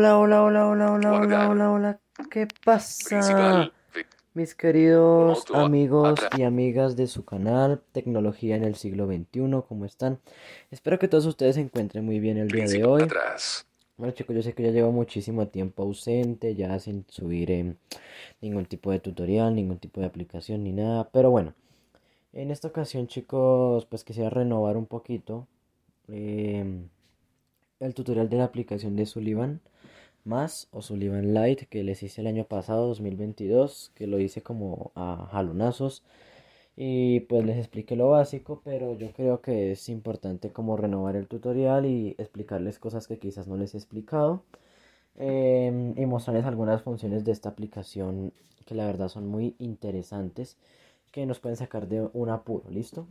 hola, hola, hola, hola, hola, hola, hola, hola. ¿Qué pasa? Mis queridos amigos y amigas de su canal Tecnología en el siglo XXI, ¿cómo están? Espero que todos ustedes se encuentren muy bien el día de hoy. Bueno chicos, yo sé que ya llevo muchísimo tiempo ausente, ya sin subir eh, ningún tipo de tutorial, ningún tipo de aplicación ni nada, pero bueno, en esta ocasión chicos, pues quisiera renovar un poquito. Eh, el tutorial de la aplicación de Sullivan más o Sullivan Lite que les hice el año pasado 2022 que lo hice como a jalonazos. Y pues les expliqué lo básico pero yo creo que es importante como renovar el tutorial y explicarles cosas que quizás no les he explicado em, y mostrarles algunas funciones de esta aplicación que la verdad son muy interesantes que nos pueden sacar de un apuro listo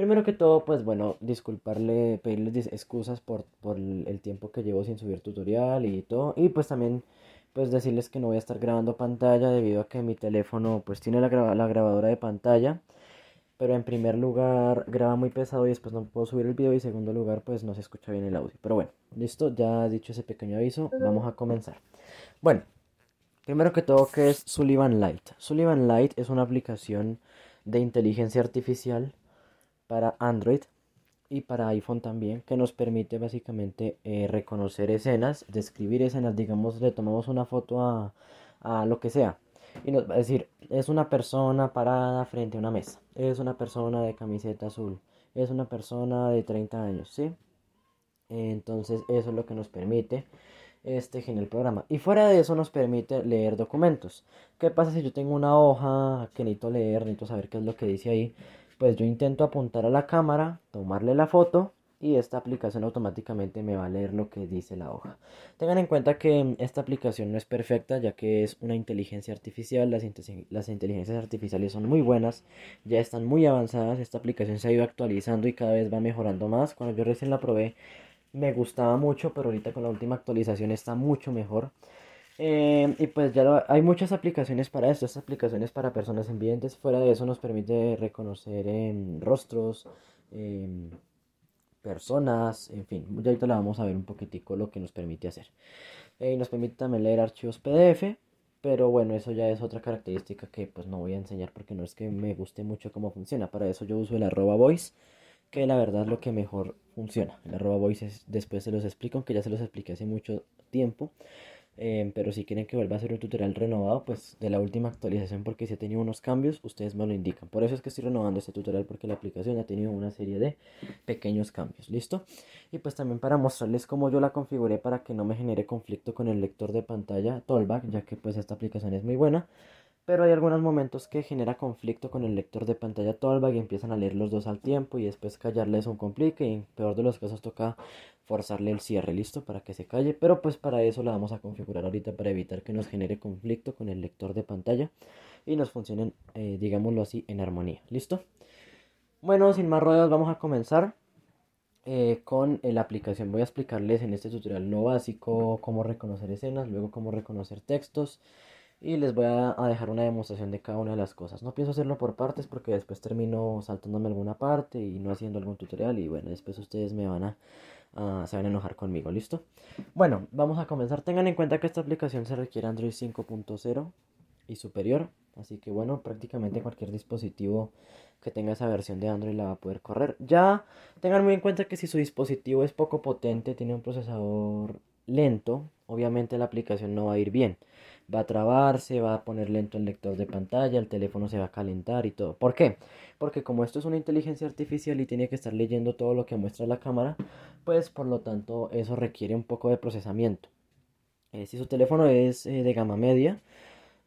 Primero que todo, pues bueno, disculparle, pedirles excusas por, por el tiempo que llevo sin subir tutorial y todo. Y pues también pues decirles que no voy a estar grabando pantalla debido a que mi teléfono pues tiene la, la grabadora de pantalla. Pero en primer lugar graba muy pesado y después no puedo subir el video y en segundo lugar pues no se escucha bien el audio. Pero bueno, listo, ya dicho ese pequeño aviso, vamos a comenzar. Bueno, primero que todo, ¿qué es Sullivan Light? Sullivan Light es una aplicación de inteligencia artificial para Android y para iPhone también, que nos permite básicamente eh, reconocer escenas, describir escenas, digamos, le tomamos una foto a, a lo que sea y nos va a decir, es una persona parada frente a una mesa, es una persona de camiseta azul, es una persona de 30 años, ¿sí? Entonces eso es lo que nos permite este genial programa. Y fuera de eso nos permite leer documentos. ¿Qué pasa si yo tengo una hoja que necesito leer, necesito saber qué es lo que dice ahí? Pues yo intento apuntar a la cámara, tomarle la foto y esta aplicación automáticamente me va a leer lo que dice la hoja. Tengan en cuenta que esta aplicación no es perfecta ya que es una inteligencia artificial, las, inteligencias artificiales son muy buenas, ya están muy avanzadas, esta aplicación se ha ido actualizando y cada vez va mejorando más. Cuando yo recién la probé me gustaba mucho, pero ahorita con la última actualización está mucho mejor. Eh, y pues ya hay muchas aplicaciones para esto, estas aplicaciones para personas envidentes. Fuera de eso nos permite reconocer em, rostros, em, personas, en fin. Ya ahorita la vamos a ver un poquitico lo que nos permite hacer. Eh, y nos permite también leer archivos PDF. Pero bueno, eso ya es otra característica que pues no voy a enseñar porque no es que me guste mucho cómo funciona. Para eso yo uso el arroba voice, que la verdad es lo que mejor funciona. El arroba voice es, después se los explico, aunque ya se los expliqué hace mucho tiempo. Em, pero si quieren que vuelva a hacer un tutorial renovado, pues de la última actualización porque si ha tenido unos cambios, ustedes me lo indican. Por eso es que estoy renovando este tutorial porque la aplicación ha tenido una serie de pequeños cambios. ¿Listo? Y pues también para mostrarles cómo yo la configuré para que no me genere conflicto con el lector de pantalla Tollback, ya que pues esta aplicación es muy buena. Pero hay algunos momentos que genera conflicto con el lector de pantalla Tollback y empiezan a leer los dos al tiempo y después callarles un complique y en peor de los casos toca forzarle el cierre, listo, para que se calle, pero pues para eso la vamos a configurar ahorita para evitar que nos genere conflicto con el lector de pantalla y nos funcionen, eh, digámoslo así, en armonía, listo. Bueno, sin más ruedas vamos a comenzar eh, con la aplicación. Voy a explicarles en este tutorial lo básico, cómo reconocer escenas, luego cómo reconocer textos y les voy a, dejar una demostración de cada una de las cosas. No pienso hacerlo por partes porque después termino saltándome alguna parte y no haciendo algún tutorial y bueno, después ustedes me van a van a enojar conmigo, ¿listo? Bueno, vamos a comenzar. Tengan en cuenta que esta aplicación se requiere Android 5.0 y superior. Así que bueno, prácticamente cualquier dispositivo que tenga esa versión de Android la va a poder correr. Ya tengan muy en cuenta que si su dispositivo es poco potente, tiene un procesador lento, obviamente la aplicación no va a ir bien va a trabarse, va a poner lento el lector de pantalla, el teléfono se va a calentar y todo. ¿Por qué? Porque como esto es una inteligencia artificial y tiene que estar leyendo todo lo que muestra la cámara, pues por lo tanto eso requiere un poco de procesamiento. Eh, si su teléfono es eh, de gama media,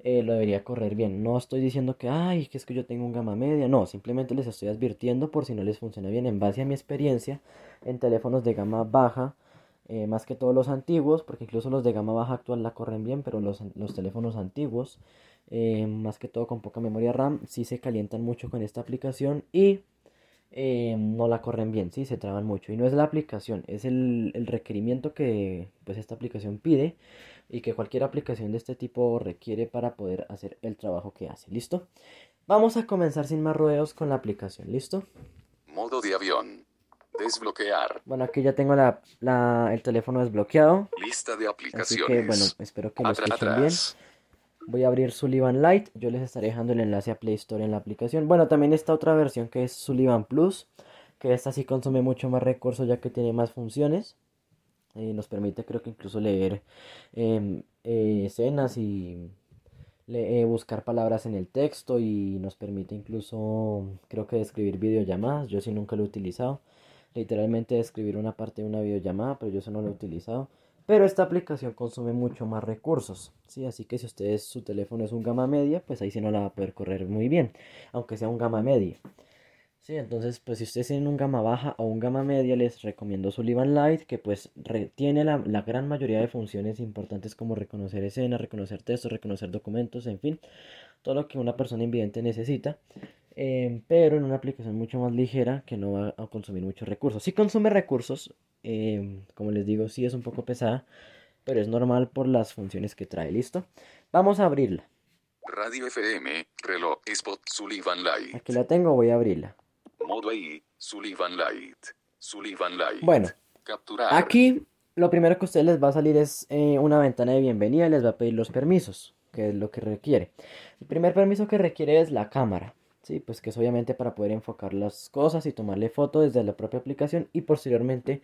eh, lo debería correr bien. No estoy diciendo que, ay, que es que yo tengo un gama media. No, simplemente les estoy advirtiendo por si no les funciona bien. En base a mi experiencia en teléfonos de gama baja, eh, más que todos los antiguos, porque incluso los de gama baja actual la corren bien, pero los, los teléfonos antiguos, eh, más que todo con poca memoria RAM, sí se calientan mucho con esta aplicación y eh, no la corren bien, sí se traban mucho. Y no es la aplicación, es el, el, requerimiento que pues esta aplicación pide y que cualquier aplicación de este tipo requiere para poder hacer el trabajo que hace. ¿Listo? Vamos a comenzar sin más rodeos con la aplicación, ¿listo? Modo de avión. Desbloquear. Bueno, aquí ya tengo la, la, el teléfono desbloqueado. Lista de aplicaciones. Así que, bueno, espero que lo escuchen bien. Voy a abrir Sullivan Lite. Yo les estaré dejando el enlace a Play Store en la aplicación. Bueno, también está otra versión que es Sullivan Plus. Que esta sí consume mucho más recursos ya que tiene más funciones. Y nos permite creo que incluso leer em, eh, escenas y eh, buscar palabras en el texto y nos permite incluso creo que describir videollamadas. Yo sí nunca lo he utilizado. Literalmente describir una parte de una videollamada, pero yo eso no lo he utilizado. Pero esta aplicación consume mucho más recursos, ¿sí? Así que si ustedes su teléfono es un gama media, pues ahí sí no la va a poder correr muy bien, aunque sea un gama media. Sí, entonces pues si ustedes tienen un gama baja o un gama media, les recomiendo Sullivan Lite, que pues tiene la, la gran mayoría de funciones importantes como reconocer escenas, reconocer textos, reconocer documentos, en fin, todo lo que una persona invidente necesita. Em, pero en una aplicación mucho más ligera que no va a consumir muchos recursos. Si consume recursos, em, como les digo, sí es un poco pesada, pero es normal por las funciones que trae. ¿Listo? Vamos a abrirla. Radio FM, reloj, spot, Sullivan Light. Aquí la tengo, voy a abrirla. Modo ahí, Sullivan Light. Sullivan Light. Bueno, Capturar. aquí lo primero que a ustedes les va a salir es eh, una ventana de bienvenida y les va a pedir los permisos, que es lo que requiere. El primer permiso que requiere es la cámara. Sí, pues que es obviamente para poder enfocar las cosas y tomarle foto desde la propia aplicación y posteriormente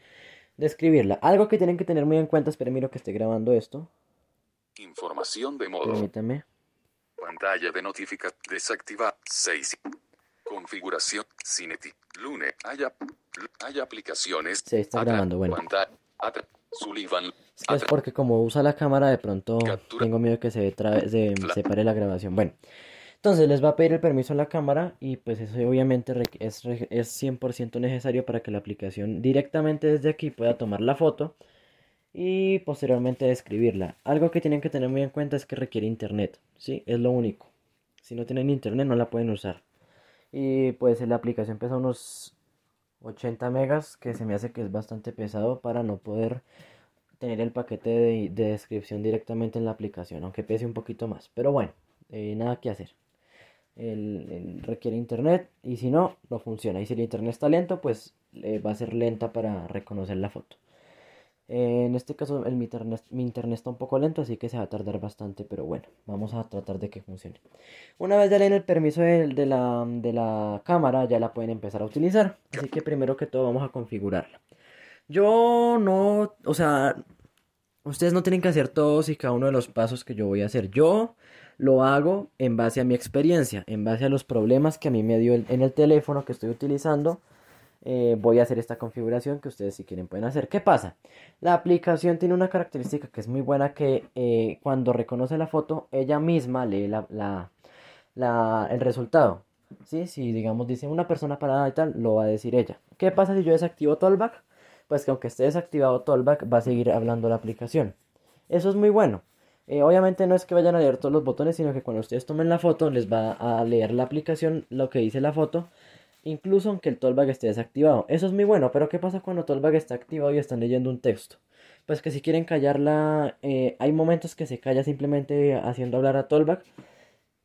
describirla. Algo que tienen que tener muy en cuenta, esperen miro que esté grabando esto. Información de modo. Permítame. Pantalla de notificación desactiva 6. Configuración Cineti. Lune. Hay, aplicaciones. Se está grabando, bueno. Sullivan. Es porque como usa la cámara de pronto tengo miedo que se, se separe la grabación. Bueno. Entonces les va a pedir el permiso a la cámara y pues eso obviamente es, es 100% necesario para que la aplicación directamente desde aquí pueda tomar la foto y posteriormente describirla. Algo que tienen que tener muy en cuenta es que requiere internet, ¿sí? Es lo único. Si no tienen internet no la pueden usar. Y pues la aplicación pesa unos 80 megas, que se me hace que es bastante pesado para no poder tener el paquete de, descripción directamente en la aplicación, aunque pese un poquito más. Pero bueno, eh, nada que hacer el, requiere internet y si no, no funciona. Y si el internet está lento, pues eh, va a ser lenta para reconocer la foto. en este caso el, mi, internet, mi internet está un poco lento, así que se va a tardar bastante, pero bueno, vamos a tratar de que funcione. Una vez ya leen el permiso de, de, la, de la cámara, ya la pueden empezar a utilizar. Así que primero que todo vamos a configurarla. Yo no, o sea, ustedes no tienen que hacer todos y cada uno de los pasos que yo voy a hacer. Yo lo hago en base a mi experiencia, en base a los problemas que a mí me dio en el teléfono que estoy utilizando. Eh, voy a hacer esta configuración que ustedes si quieren pueden hacer. ¿Qué pasa? La aplicación tiene una característica que es muy buena que eh, cuando reconoce la foto, ella misma lee la, el resultado. ¿Sí? Si digamos dice una persona parada y tal, lo va a decir ella. ¿Qué pasa si yo desactivo Tollback? Pues que aunque esté desactivado Tollback, va a seguir hablando la aplicación. Eso es muy bueno. Eh, obviamente no es que vayan a leer todos los botones, sino que cuando ustedes tomen la foto les va a leer la aplicación lo que dice la foto, incluso aunque el tollback esté desactivado. Eso es muy bueno, pero ¿qué pasa cuando tollback está activado y están leyendo un texto? Pues que si quieren callarla, eh, hay momentos que se calla simplemente haciendo hablar a tollback,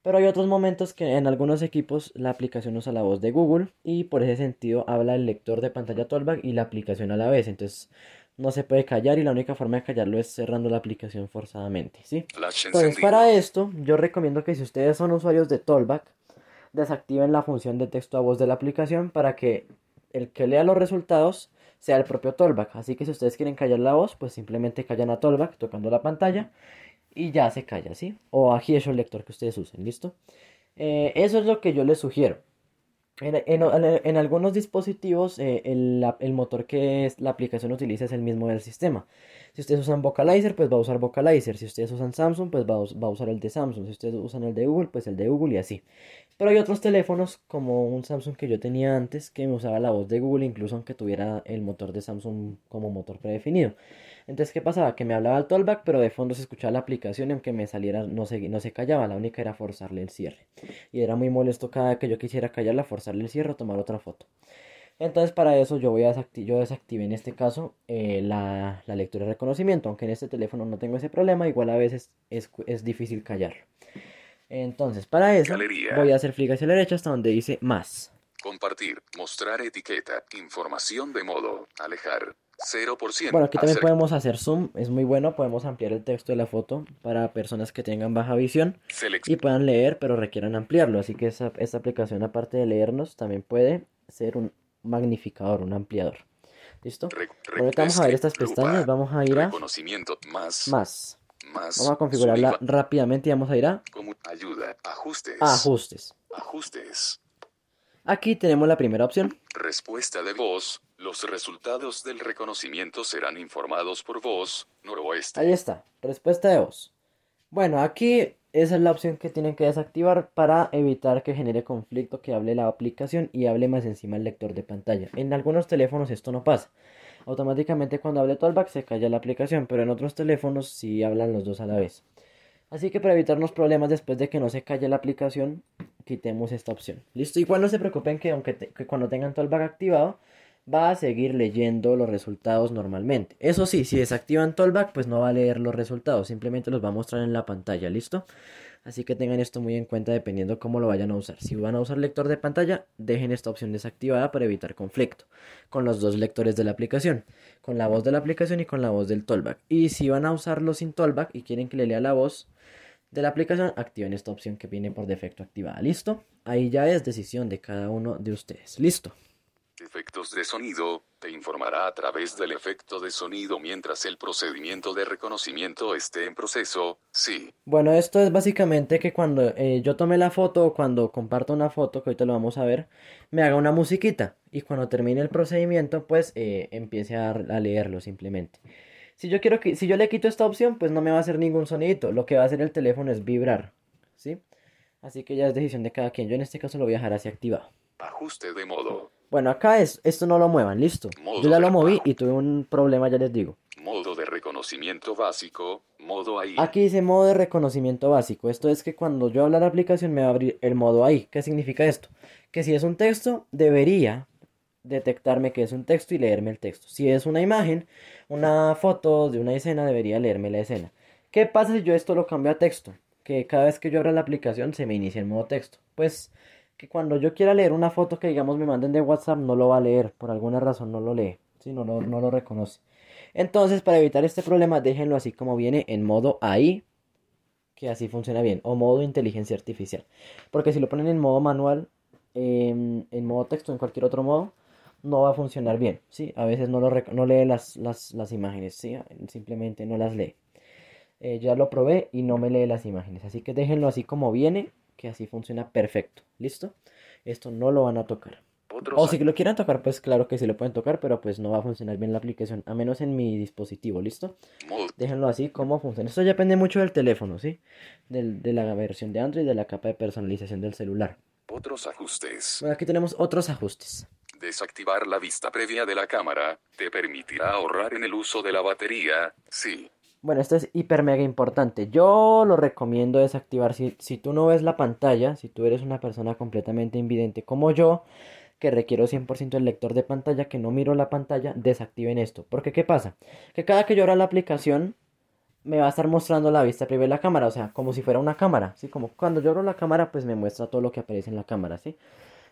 pero hay otros momentos que en algunos equipos la aplicación usa la voz de Google y por ese sentido habla el lector de pantalla tollback y la aplicación a la vez. Entonces no se puede callar y la única forma de callarlo es cerrando la aplicación forzadamente, ¿sí? Entonces, para esto, yo recomiendo que si ustedes son usuarios de Tollback, desactiven la función de texto a voz de la aplicación para que el que lea los resultados sea el propio Tollback. Así que si ustedes quieren callar la voz, pues simplemente callan a Tollback tocando la pantalla y ya se calla, ¿sí? O a el lector que ustedes usen, ¿listo? Eh, eso es lo que yo les sugiero. En, algunos dispositivos eh, el, motor que la aplicación utiliza es el mismo del sistema. Si ustedes usan Vocalizer, pues va a usar Vocalizer. Si ustedes usan Samsung, pues va a, usar el de Samsung. Si ustedes usan el de Google, pues el de Google y así. Pero hay otros teléfonos como un Samsung que yo tenía antes que me usaba la voz de Google incluso aunque tuviera el motor de Samsung como motor predefinido. Entonces, ¿qué pasaba? Que me hablaba el tollback, pero de fondo se escuchaba la aplicación y aunque me saliera no se, no se callaba, la única era forzarle el cierre. Y era muy molesto cada vez que yo quisiera callarla, forzarle el cierre o tomar otra foto. Entonces para eso yo voy a yo desactivé en este caso eh, la, lectura de reconocimiento, aunque en este teléfono no tengo ese problema, igual a veces es, difícil callar. Entonces para eso voy a hacer flick hacia la derecha hasta donde dice más. compartir, mostrar etiqueta, información de modo, alejar, 0%. Bueno, aquí también podemos hacer zoom, es muy bueno, podemos ampliar el texto de la foto para personas que tengan baja visión y puedan leer pero requieran ampliarlo, así que esta aplicación aparte de leernos también puede ser un magnificador, un ampliador. ¿Listo? Ahora vamos a ver estas pestañas, vamos a ir a más, más. Vamos a configurarla rápidamente y vamos a ir a ayuda, ajustes. Ajustes. Ajustes. Aquí tenemos la primera opción. Respuesta de voz. Los resultados del reconocimiento serán informados por voz, noroeste. Ahí está, respuesta de voz. Bueno, aquí esa es la opción que tienen que desactivar para evitar que genere conflicto que hable la aplicación y hable más encima el lector de pantalla. En algunos teléfonos esto no pasa automáticamente cuando hable Tollback se calla la aplicación, pero en otros teléfonos sí hablan los dos a la vez. Así que para evitarnos problemas después de que no se calle la aplicación, quitemos esta opción. Listo, igual no se preocupen que aunque cuando tengan Tollback activado, va a seguir leyendo los resultados normalmente. Eso sí, si desactivan Tollback, pues no va a leer los resultados, simplemente los va a mostrar en la pantalla, ¿listo? Así que tengan esto muy en cuenta dependiendo cómo lo vayan a usar. Si van a usar lector de pantalla, dejen esta opción desactivada para evitar conflicto con los dos lectores de la aplicación, con la voz de la aplicación y con la voz del tollback. Y si van a usarlo sin tollback y quieren que le lea la voz de la aplicación, activen esta opción que viene por defecto activada. ¿Listo? Ahí ya es decisión de cada uno de ustedes. ¿Listo? Efectos de sonido, te informará a través del efecto de sonido mientras el procedimiento de reconocimiento esté en proceso, sí. Bueno, esto es básicamente que cuando eh, yo tome la foto o cuando comparto una foto, que ahorita lo vamos a ver, me haga una musiquita y cuando termine el procedimiento, pues eh, empiece a, a, leerlo simplemente. Si yo quiero que, si yo le quito esta opción, pues no me va a hacer ningún sonidito, lo que va a hacer el teléfono es vibrar, ¿sí? Así que ya es decisión de cada quien, yo en este caso lo voy a dejar así activado. Ajuste de modo. Bueno, acá es, esto no lo muevan, listo. Yo ya lo moví y tuve un problema, ya les digo. Modo de reconocimiento básico, modo ahí. Aquí dice modo de reconocimiento básico. Esto es que cuando yo habla la aplicación me va a abrir el modo ahí. ¿Qué significa esto? Que si es un texto, debería detectarme que es un texto y leerme el texto. Si es una imagen, una foto de una escena, debería leerme la escena. ¿Qué pasa si yo esto lo cambio a texto? Que cada vez que yo abra la aplicación se me inicia el modo texto. Pues que cuando yo quiera leer una foto que digamos me manden de WhatsApp no lo va a leer, por alguna razón no lo lee, no, no, no lo reconoce. Entonces para evitar este problema déjenlo así como viene en modo AI, que así funciona bien, o modo inteligencia artificial. Porque si lo ponen en modo manual, en modo texto, en cualquier otro modo, no va a funcionar bien, ¿sí? A veces no, lo no lee las, las, las, imágenes, ¿sí? Simplemente no las lee. Eh, ya lo probé y no me lee las imágenes, así que déjenlo así como viene que así funciona perfecto. ¿Listo? Esto no lo van a tocar. O si lo quieren tocar, pues claro que sí lo pueden tocar, pero pues no va a funcionar bien la aplicación, a menos en mi dispositivo, ¿listo? Déjenlo así como funciona. Esto ya depende mucho del teléfono, ¿sí? de la versión de Android y de la capa de personalización del celular. Otros ajustes. Bueno, aquí tenemos otros ajustes. Desactivar la vista previa de la cámara te permitirá ahorrar en el uso de la batería, sí. Bueno, esto es hiper mega importante. Yo lo recomiendo desactivar. Si, si tú no ves la pantalla, si tú eres una persona completamente invidente como yo, que requiero 100% el lector de pantalla, que no miro la pantalla, desactiven esto. Porque ¿qué pasa? Que cada que yo abra la aplicación, me va a estar mostrando la vista previa de la cámara, o sea, como si fuera una cámara, ¿sí? Como cuando yo abro la cámara, pues me muestra todo lo que aparece en la cámara, ¿sí?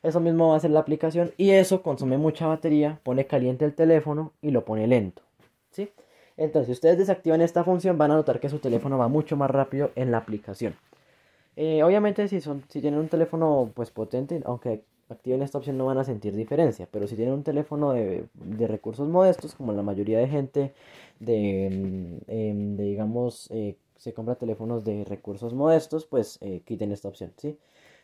Eso mismo va a hacer la aplicación y eso consume mucha batería, pone caliente el teléfono y lo pone lento, ¿sí? Entonces, si ustedes desactivan esta función, van a notar que su teléfono va mucho más rápido en la aplicación. Eh, obviamente, si, son, si tienen un teléfono pues potente, aunque activen esta opción no van a sentir diferencia, pero si tienen un teléfono de, recursos modestos, como la mayoría de gente de, mm, em, digamos, eh, se compra teléfonos de recursos modestos, pues eh, quiten esta opción, ¿sí?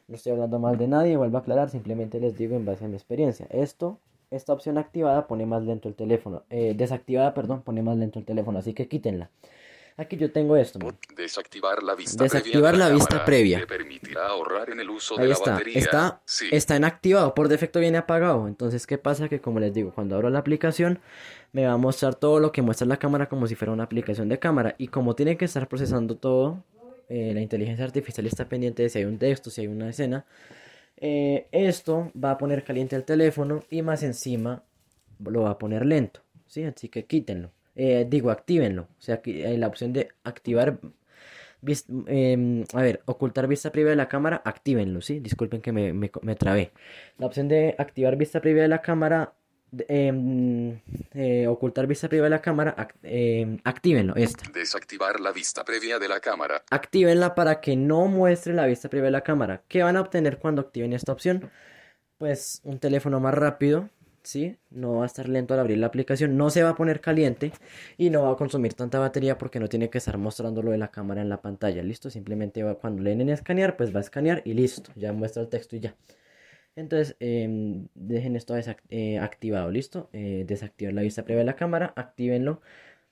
No estoy hablando mal de nadie, vuelvo a aclarar, simplemente les digo en base a mi experiencia. Esto esta opción activada pone más lento el teléfono. Eh, desactivada, perdón, pone más lento el teléfono. Así que quítenla. Aquí yo tengo esto. Desactivar la vista Desactivar previa. la, vista previa. permitirá ahorrar en el uso Ahí de está. la batería. Está, está en activado. Por defecto viene apagado. Entonces, ¿qué pasa? Que como les digo, cuando abro la aplicación, me va a mostrar todo lo que muestra la cámara como si fuera una aplicación de cámara. Y como tiene que estar procesando todo, eh, la inteligencia artificial está pendiente de si hay un texto, si hay una escena. Eh, esto va a poner caliente el teléfono y más encima lo va a poner lento, ¿sí? Así que quítenlo. Eh, digo, actívenlo. O sea, hay la opción de activar Em, a ver, ocultar vista privada de la cámara, actívenlo, ¿sí? Disculpen que me, me, me trabé. La opción de activar vista privada de la cámara Em, eh, ocultar vista previa de la cámara, eh, actívenlo, esta. Desactivar la vista previa de la cámara. Actívenla para que no muestre la vista previa de la cámara. ¿Qué van a obtener cuando activen esta opción? Pues un teléfono más rápido, ¿sí? No va a estar lento al abrir la aplicación, no se va a poner caliente y no va a consumir tanta batería porque no tiene que estar mostrando lo de la cámara en la pantalla, ¿listo? Simplemente va, cuando le den en escanear, pues va a escanear y listo, ya muestra el texto y ya. Entonces, em, dejen esto eh, activado, ¿listo? Eh, desactivar la vista previa de la cámara, actívenlo.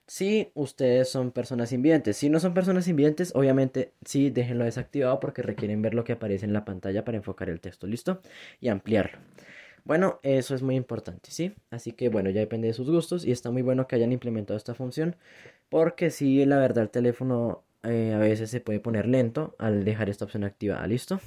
Si ustedes son personas invidentes, si no son personas invidentes, obviamente sí, déjenlo desactivado porque requieren ver lo que aparece en la pantalla para enfocar el texto, ¿listo? Y ampliarlo. Bueno, eso es muy importante, ¿sí? Así que bueno, ya depende de sus gustos y está muy bueno que hayan implementado esta función porque sí, la verdad, el teléfono eh, a veces se puede poner lento al dejar esta opción activada, ¿listo?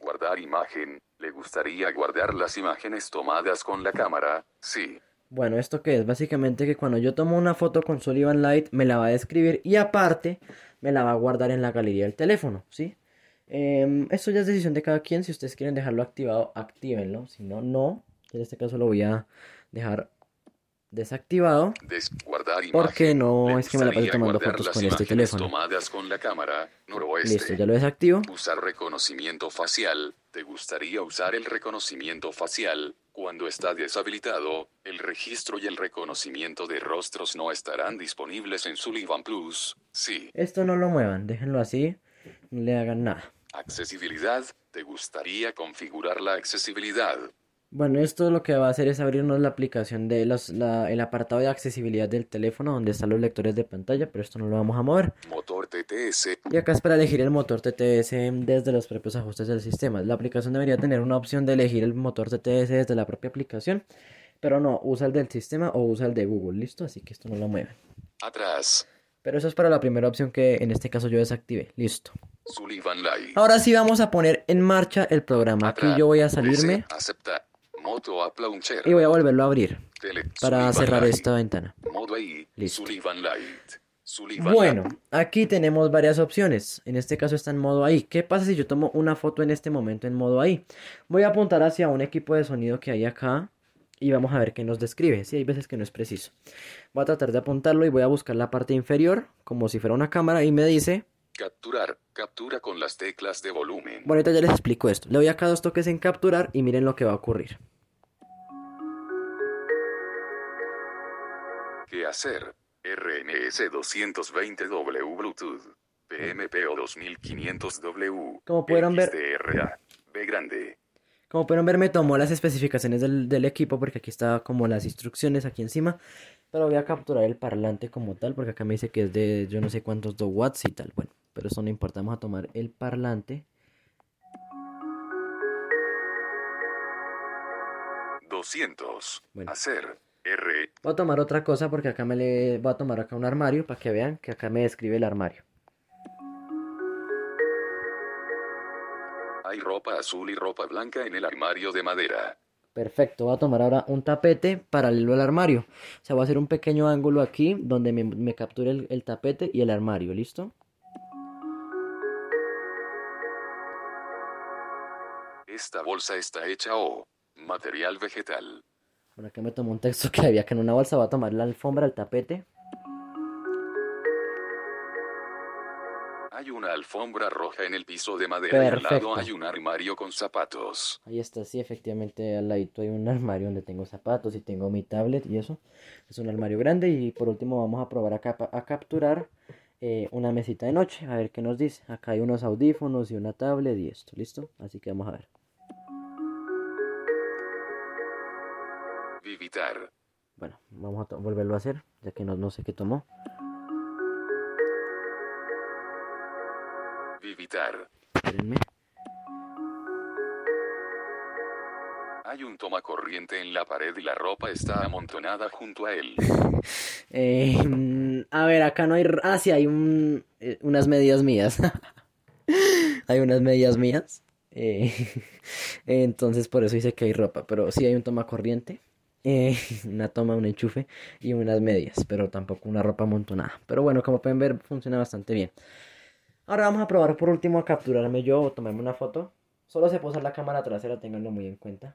Guardar imagen. ¿Le gustaría guardar las imágenes tomadas con la cámara? Sí. Bueno, ¿esto qué es? Básicamente que cuando yo tomo una foto con Sullivan Light me la va a describir y aparte me la va a guardar en la galería del teléfono, ¿sí? Eh, esto ya es decisión de cada quien. Si ustedes quieren dejarlo activado, actívenlo. Si no, no. En este caso lo voy a dejar desactivado. porque no es que me la paso tomando fotos con este teléfono. con la cámara, Listo, ya lo desactivo. Usar reconocimiento facial. ¿Te gustaría usar el reconocimiento facial? Cuando está deshabilitado, el registro y el reconocimiento de rostros no estarán disponibles en Sullivan Plus. Sí. Esto no lo muevan, déjenlo así, no le hagan nada. Accesibilidad. ¿Te gustaría configurar la accesibilidad? Bueno, esto lo que va a hacer es abrirnos la aplicación de los, el apartado de accesibilidad del teléfono donde están los lectores de pantalla, pero esto no lo vamos a mover. Motor TTS. Y acá es para elegir el motor TTS desde los propios ajustes del sistema. La aplicación debería tener una opción de elegir el motor TTS desde la propia aplicación, pero no, usa el del sistema o usa el de Google, ¿listo? Así que esto no lo mueve. Atrás. Pero eso es para la primera opción que en este caso yo desactive, listo. Ahora sí vamos a poner en marcha el programa. Aquí yo voy a salirme. Acepta. Y voy a volverlo a abrir para cerrar esta ventana. Listo. Bueno, aquí tenemos varias opciones. En este caso está en modo ahí. ¿Qué pasa si yo tomo una foto en este momento en modo ahí? Voy a apuntar hacia un equipo de sonido que hay acá y vamos a ver qué nos describe. Si hay veces que no es preciso. Voy a tratar de apuntarlo y voy a buscar la parte inferior como si fuera una cámara y me dice Capturar. Captura con las teclas de volumen. Bueno, ahorita ya les explico esto. Le doy acá dos toques en capturar y miren lo que va a ocurrir. ¿Qué hacer? RMS 220W Bluetooth. PMPO 2500W. Como pudieron ver. B grande. Como pudieron ver, me tomó las especificaciones del, del, equipo porque aquí está como las instrucciones aquí encima. Pero voy a capturar el parlante como tal porque acá me dice que es de yo no sé cuántos 2 watts y tal. Bueno, pero eso no importa. Vamos a tomar el parlante. 200. Bueno. Hacer. R. Voy a tomar otra cosa porque acá me le voy a tomar acá un armario para que vean que acá me describe el armario. Hay ropa azul y ropa blanca en el armario de madera. Perfecto, voy a tomar ahora un tapete paralelo al armario. O sea, voy a hacer un pequeño ángulo aquí donde me, capture el, el tapete y el armario, ¿listo? Esta bolsa está hecha o material vegetal. Bueno, aquí me tomó un texto que había que en una bolsa va a tomar la alfombra, el tapete. Hay una alfombra roja en el piso de madera y al lado hay un armario con zapatos. Ahí está, sí, efectivamente al ladito hay un armario donde tengo zapatos y tengo mi tablet y eso. Es un armario grande y por último vamos a probar a, a capturar eh, una mesita de noche. A ver qué nos dice. Acá hay unos audífonos y una tablet y esto, ¿listo? Así que vamos a ver. Bueno, vamos a volverlo a hacer, ya que no, no sé qué tomó. Espérenme. Hay un toma corriente en la pared y la ropa está amontonada junto a él. eh, a ver, acá no hay... Ah, sí, hay un, eh, unas medias mías. hay unas medias mías. Eh, entonces por eso dice que hay ropa. Pero sí hay un toma corriente. Eh, una toma, un enchufe y unas medias, pero tampoco una ropa amontonada. Pero bueno, como pueden ver, funciona bastante bien. Ahora vamos a probar por último a capturarme yo o tomarme una foto. Solo se puede usar la cámara trasera, tenganlo muy en cuenta.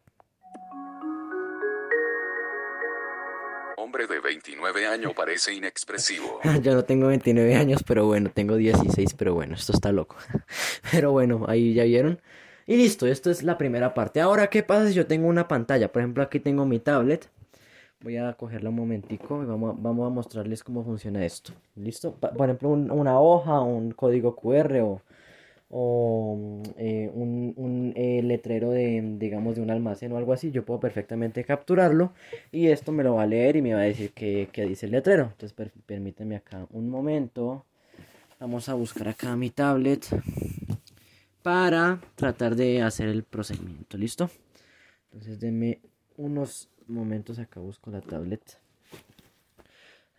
Hombre de 29 años parece inexpresivo. yo no tengo 29 años, pero bueno, tengo 16, pero bueno, esto está loco. pero bueno, ahí ya vieron. Y listo, esto es la primera parte. Ahora, ¿qué pasa si yo tengo una pantalla? Por ejemplo, aquí tengo mi tablet. Voy a cogerla un momentico y vamos a, vamos a mostrarles cómo funciona esto. ¿Listo? por ejemplo, una hoja, un código QR o, o eh, un, un eh, letrero de, digamos, de un almacén o algo así. Yo puedo perfectamente capturarlo y esto me lo va a leer y me va a decir qué, dice el letrero. Entonces, permítanme acá un momento. Vamos a buscar acá mi tablet para tratar de hacer el procedimiento. ¿Listo? Entonces, denme unos momentos acá busco la tablet.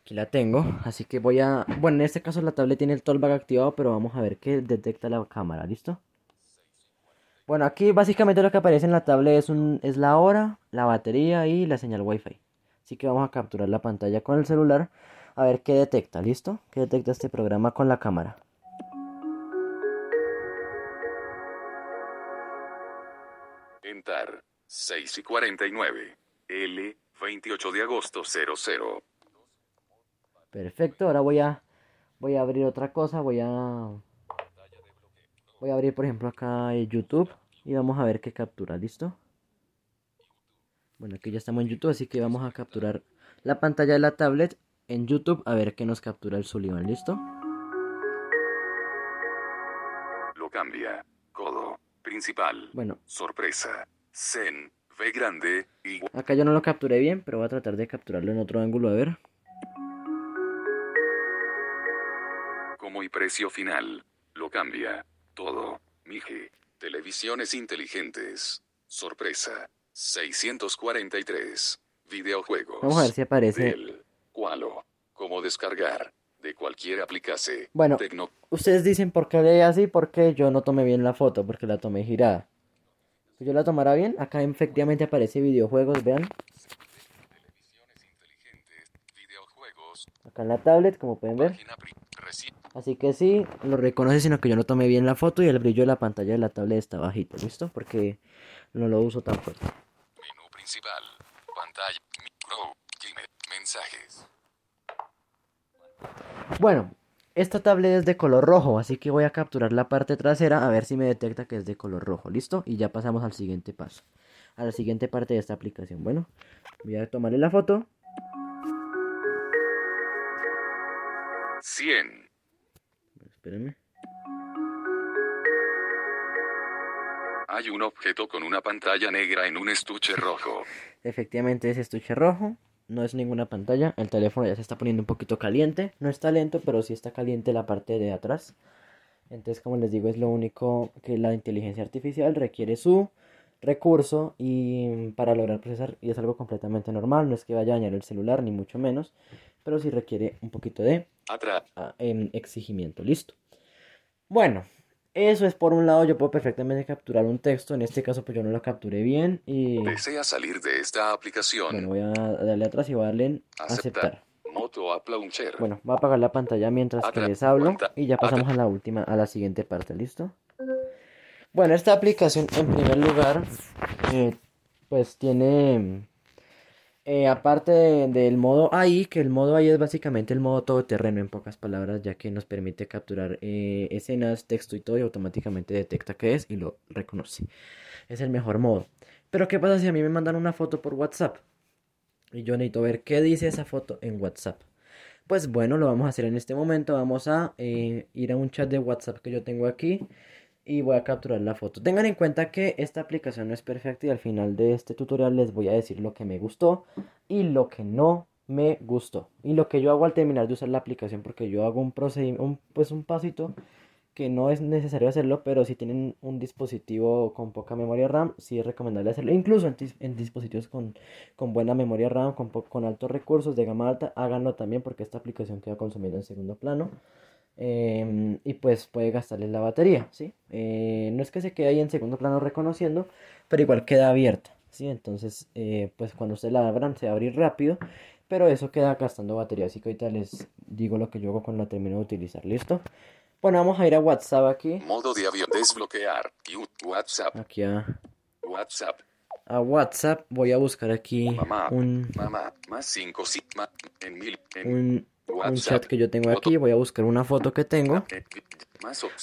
Aquí la tengo, así que voy a... Bueno, en este caso la tablet tiene el tollback activado, pero vamos a ver qué detecta la cámara, ¿listo? Bueno, aquí básicamente lo que aparece en la tablet es, un, es la hora, la batería y la señal wifi. Así que vamos a capturar la pantalla con el celular a ver qué detecta, ¿listo? ¿Qué detecta este programa con la cámara? Enter 6 y 49. L, 28 de agosto 00. Perfecto, ahora voy a voy a abrir otra cosa, voy a voy a abrir por ejemplo acá YouTube y vamos a ver qué captura, ¿listo? Bueno, aquí ya estamos en YouTube, así que vamos a capturar la pantalla de la tablet en YouTube a ver qué nos captura el Sullivan, ¿listo? Principal. Bueno. Sorpresa. Zen. V grande y... Acá yo no lo capturé bien, pero voy a tratar de capturarlo en otro ángulo, a ver. Como y precio final. Lo cambia. Todo. Mije. Televisiones inteligentes. Sorpresa. 643. Videojuegos. Vamos a ver si aparece. Del, Cualo. Cómo descargar. De cualquier aplicación. Bueno, ustedes dicen por qué leí así, porque yo no tomé bien la foto, porque la tomé girada. Yo la tomará bien. Acá efectivamente aparece videojuegos, vean. Acá en la tablet, como pueden ver. Así que sí, lo reconoce, sino que yo no tomé bien la foto y el brillo de la pantalla de la tablet está bajito, ¿listo? Porque no lo uso tan fuerte. Menú principal, pantalla, micro, mensajes. Bueno, esta tablet es de color rojo, así que voy a capturar la parte trasera a ver si me detecta que es de color rojo. ¿Listo? Y ya pasamos al siguiente paso. A la siguiente parte de esta aplicación. Bueno, voy a tomarle la foto. 100. Espérenme. Hay un objeto con una pantalla negra en un estuche rojo. Efectivamente es estuche rojo no es ninguna pantalla. El teléfono ya se está poniendo un poquito caliente. No está lento, pero sí está caliente la parte de atrás. Entonces, como les digo, es lo único que la inteligencia artificial requiere su recurso y para lograr procesar y es algo completamente normal, no es que vaya a dañar el celular ni mucho menos, pero sí requiere un poquito de ah, em, exigimiento. Listo. Bueno, eso es por un lado, yo puedo perfectamente capturar un texto, en este caso pues yo no lo capturé bien y... ¿Desea salir de esta aplicación? Bueno, voy a darle atrás y voy a darle en aceptar. Bueno, voy a apagar la pantalla mientras que les hablo y ya pasamos a la última, a la siguiente parte, ¿listo? Bueno, esta aplicación en primer lugar eh, pues tiene eh, aparte del modo AI, que el modo AI es básicamente el modo todoterreno en pocas palabras, ya que nos permite capturar eh, escenas, texto y todo y automáticamente detecta qué es y lo reconoce. Es el mejor modo. Pero ¿qué pasa si a mí me mandan una foto por WhatsApp? Y yo necesito ver qué dice esa foto en WhatsApp. Pues bueno, lo vamos a hacer en este momento. Vamos a eh, ir a un chat de WhatsApp que yo tengo aquí y voy a capturar la foto. Tengan en cuenta que esta aplicación no es perfecta y al final de este tutorial les voy a decir lo que me gustó y lo que no me gustó. Y lo que yo hago al terminar de usar la aplicación porque yo hago un procedimiento, pues un pasito que no es necesario hacerlo, pero si tienen un dispositivo con poca memoria RAM, sí es recomendable hacerlo. Incluso en, dispositivos con, buena memoria RAM, con, con altos recursos de gama alta, háganlo también porque esta aplicación queda consumida en segundo plano. Em, y pues puede gastarle la batería, ¿sí? Eh, no es que se quede ahí en segundo plano reconociendo, pero igual queda abierta, ¿sí? Entonces, eh, pues cuando usted la abran se va a abrir rápido, pero eso queda gastando batería, así que ahorita les digo lo que yo hago cuando la termino de utilizar, ¿listo? Bueno, vamos a ir a WhatsApp aquí. Modo de avión desbloquear. WhatsApp. Aquí a, WhatsApp. a WhatsApp. Voy a buscar aquí Mamá. un, Mamá. Más 5 sigma. En mil. En un, un chat que yo tengo aquí. Voy a buscar una foto que tengo.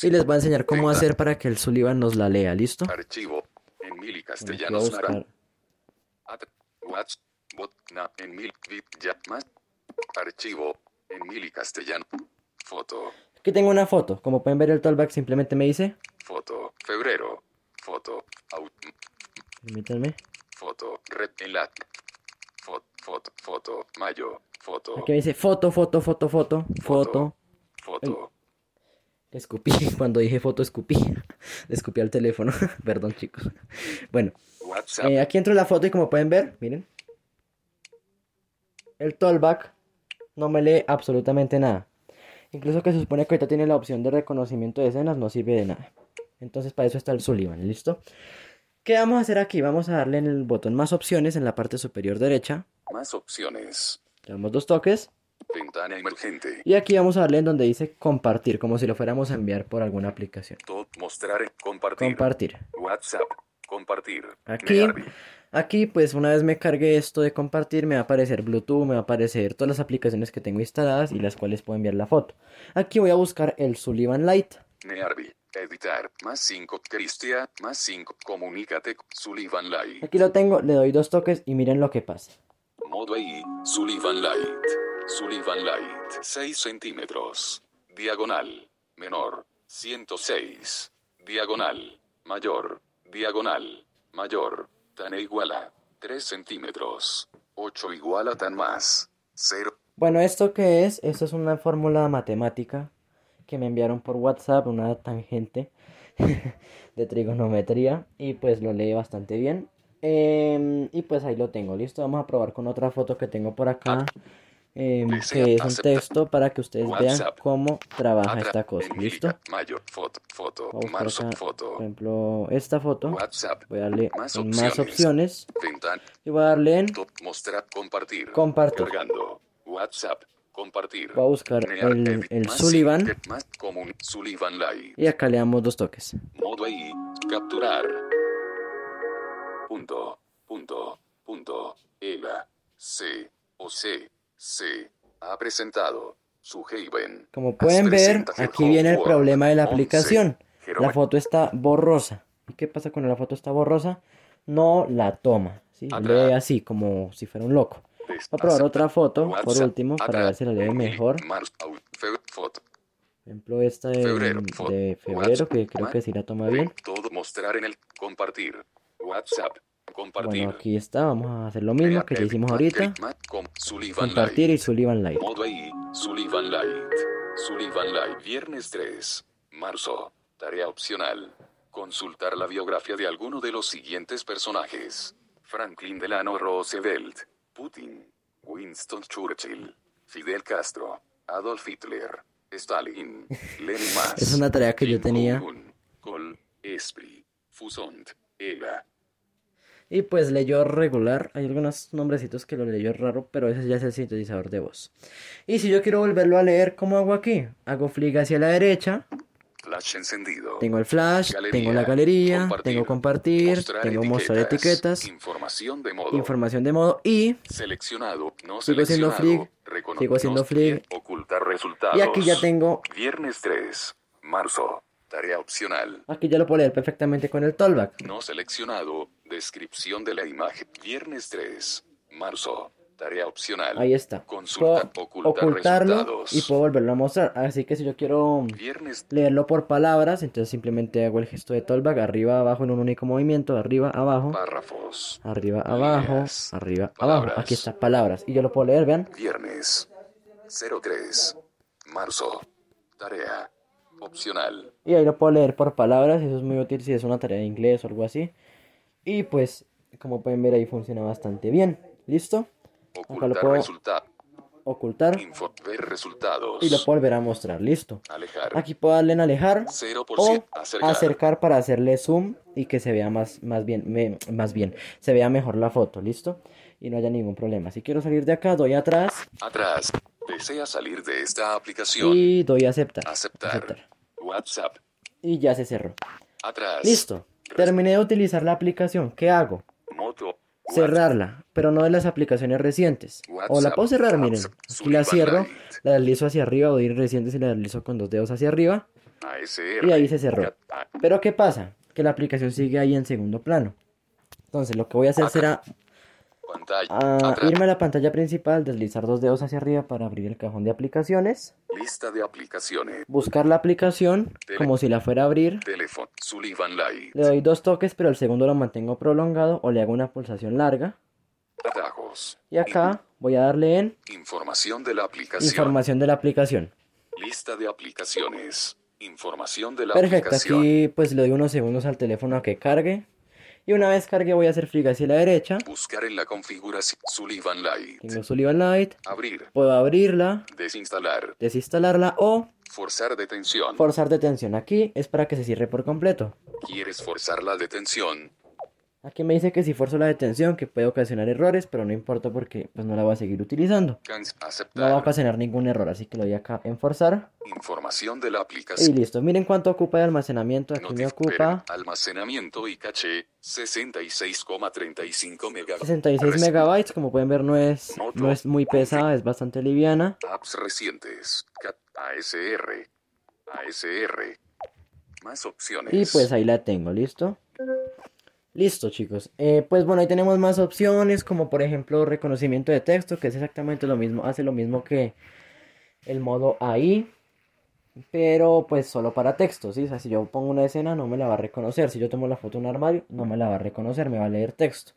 Y les voy a enseñar cómo hacer para que el Sullivan nos la lea. ¿Listo? Archivo. En mil y Bueno, aquí voy a castellanos. Archivo. Castellano. Foto. Aquí tengo una foto. Como pueden ver, el Tollback simplemente me dice. Foto. Febrero. Foto. Permítanme. Foto. Red. Foto. Foto. Foto. Mayo. Foto. Aquí me dice foto, foto, foto, foto, foto. Foto. Escupí. Cuando dije foto, escupí. Le escupí al teléfono. Perdón, chicos. Bueno, eh, aquí entro en la foto y como pueden ver, miren. El Tollback no me lee absolutamente nada. Incluso que se supone que ahorita tiene la opción de reconocimiento de escenas, no sirve de nada. Entonces para eso está el Sullivan, ¿listo? ¿Qué vamos a hacer aquí? Vamos a darle en el botón más opciones en la parte superior derecha. Más opciones. Le damos dos toques. Ventana emergente. Y aquí vamos a darle en donde dice compartir, como si lo fuéramos a enviar por alguna aplicación. Top. Mostrar. Compartir. Compartir. WhatsApp. Compartir. Aquí, aquí, pues una vez me cargue esto de compartir, me va a aparecer Bluetooth, me va a aparecer todas las aplicaciones que tengo instaladas y las cuales puedo enviar la foto. Aquí voy a buscar el Sullivan Light. Nearby. Editar. Más 5. Cristian. Más 5. Comunícate. Sullivan Light. Aquí lo tengo, le doy dos toques y miren lo que pasa. Modo I. Sullivan Light. Sullivan Light. 6 centímetros. Diagonal. Menor. 106. Diagonal. Mayor. Diagonal. Mayor. Tan e igual a. 3 centímetros. 8 igual a tan más. 0. Bueno, ¿esto qué es? Esto es una fórmula matemática que me enviaron por WhatsApp, una tangente de trigonometría y pues lo leí bastante bien. Em, y pues ahí lo tengo, listo. Vamos a probar con otra foto que tengo por acá, em, Desea que es un texto para que ustedes vean cómo trabaja esta cosa, ¿listo? Emilica. Mayo. Foto. Buscar Marzo. acá, Foto. por ejemplo, esta foto. WhatsApp. Voy a darle Más en más opciones. y voy a darle en. Compartir. WhatsApp. Compartir. Voy a buscar el, Sullivan. Sullivan y acá le damos dos toques. Modo. Capturar. Punto. Punto. Punto. ELA. C. O C. C. Ha presentado. Su Haven. Como pueden ver, aquí viene el problema de la aplicación. La foto está borrosa. ¿Y qué pasa cuando la foto está borrosa? No la toma. ¿sí? Lee así, como si fuera un loco. Voy a probar otra foto, por último, para ver si la lee mejor. Por ejemplo, esta de Febrero, de febrero, que creo que sí la toma bien. Todo mostrar en el compartir. WhatsApp. Compartir. Bueno, aquí está. Vamos a hacer lo mismo que ya hicimos ahorita. Compartir y. Sullivan Light. Modo I. Sullivan Light. Sullivan Light. Viernes 3. Marzo. Tarea opcional. Consultar la biografía de alguno de los siguientes personajes. Franklin Delano Roosevelt. Putin. Winston Churchill. Fidel Castro. Adolf Hitler. Stalin. Lenin Mas. Es una tarea que yo tenía. Col. Esprit. Fusont. Ela. Y pues leyó regular. Hay algunos nombrecitos que lo leyó raro, pero ese ya es el sintetizador de voz. Y si yo quiero volverlo a leer, ¿cómo hago aquí? Hago flick hacia la derecha. Flash encendido. Tengo el flash, Galería, tengo la galería, compartir, tengo compartir, Mostrar tengo mostrar etiquetas, Información de modo. información de modo y Seleccionado. No Sigo haciendo seleccionado. flick, recono- sigo haciendo no- flick. Ocultar resultados. y aquí ya tengo, Viernes 3. Marzo. Tarea opcional. aquí ya lo puedo leer perfectamente con el tollback. No seleccionado. Descripción de la imagen. Viernes 3. Marzo. Tarea opcional. Ahí está. Consulta. Puedo Ocultar ocultarlo resultados. y puedo volverlo a mostrar. Así que si yo quiero Viernes leerlo por palabras, entonces simplemente hago el gesto de tollback, arriba, abajo en un único movimiento, arriba, abajo, párrafos. arriba, abajo, Líneas. arriba, Palabras. abajo. Aquí está, palabras. Y yo lo puedo leer, vean. Viernes 03. Marzo. Tarea. Opcional. Y ahí lo puedo leer por palabras, eso es muy útil si es una tarea de inglés o algo así. Y pues, como pueden ver ahí funciona bastante bien. ¿Listo? Lo Ocultar puedo- resultados. Ocultar Info. Ver resultados. y lo puedo volver a mostrar. ¿Listo? Alejar. Aquí puedo darle en alejar 0%. o Acercar. acercar para hacerle zoom y que se vea más, más bien, me- más bien, se vea mejor la foto, ¿listo? Y no haya ningún problema. Si quiero salir de acá, doy atrás Atrás. Desea salir de esta aplicación. y doy a aceptar. Aceptar. Aceptar. WhatsApp. Y ya se cerró. Atrás. Listo. Terminé de utilizar la aplicación. ¿Qué hago? Moto. Cerrarla, pero no de las aplicaciones recientes. O la puedo cerrar, miren. Aquí la cierro, la deslizo hacia arriba o ir recientes y la deslizo con dos dedos hacia arriba. Y ahí se cerró. Pero ¿qué pasa? Que la aplicación sigue ahí en segundo plano. Entonces lo que voy a hacer será a irme a la pantalla principal, deslizar dos dedos hacia arriba para abrir el cajón de aplicaciones. Lista de aplicaciones. Buscar la aplicación como si la fuera a abrir. Teléfono. Sullivan Light. Le doy dos toques, pero el segundo lo mantengo prolongado o le hago una pulsación larga. Atajos. Y acá voy a darle en Información de la aplicación. Información de la aplicación. Lista de aplicaciones. Información de la Perfecto, aplicación. aquí pues le doy unos segundos al teléfono a que cargue. Y una vez cargue voy a hacer flick hacia la derecha. Buscar en la configuración Sullivan Light. Tengo Sullivan Light. Abrir. Puedo abrirla. Desinstalar. Desinstalarla o Forzar detención. forzar detención. Aquí es para que se cierre por completo. ¿Quieres forzar la detención? Aquí me dice que si forzo la detención que puede ocasionar errores, pero no importa porque pues no la voy a seguir utilizando. No va a ocasionar ningún error, así que lo doy acá en forzar. Información de la Y aplicación. listo. Miren cuánto ocupa de almacenamiento. Aquí me Notif- ocupa Almacenamiento y caché 66,35 megabytes. 66 megabytes. Como pueden ver no es, no es muy pesada, es bastante liviana. Apps recientes. ASR. ASR. Más opciones. Y pues ahí la tengo, ¿listo? Listo, chicos. Eh, pues bueno, ahí tenemos más opciones, como por ejemplo reconocimiento de texto, que es exactamente lo mismo, hace lo mismo que el modo AI, pero pues solo para texto, ¿sí? O sea, si yo pongo una escena no me la va a reconocer, si yo tomo la foto de un armario no me la va a reconocer, me va a leer texto.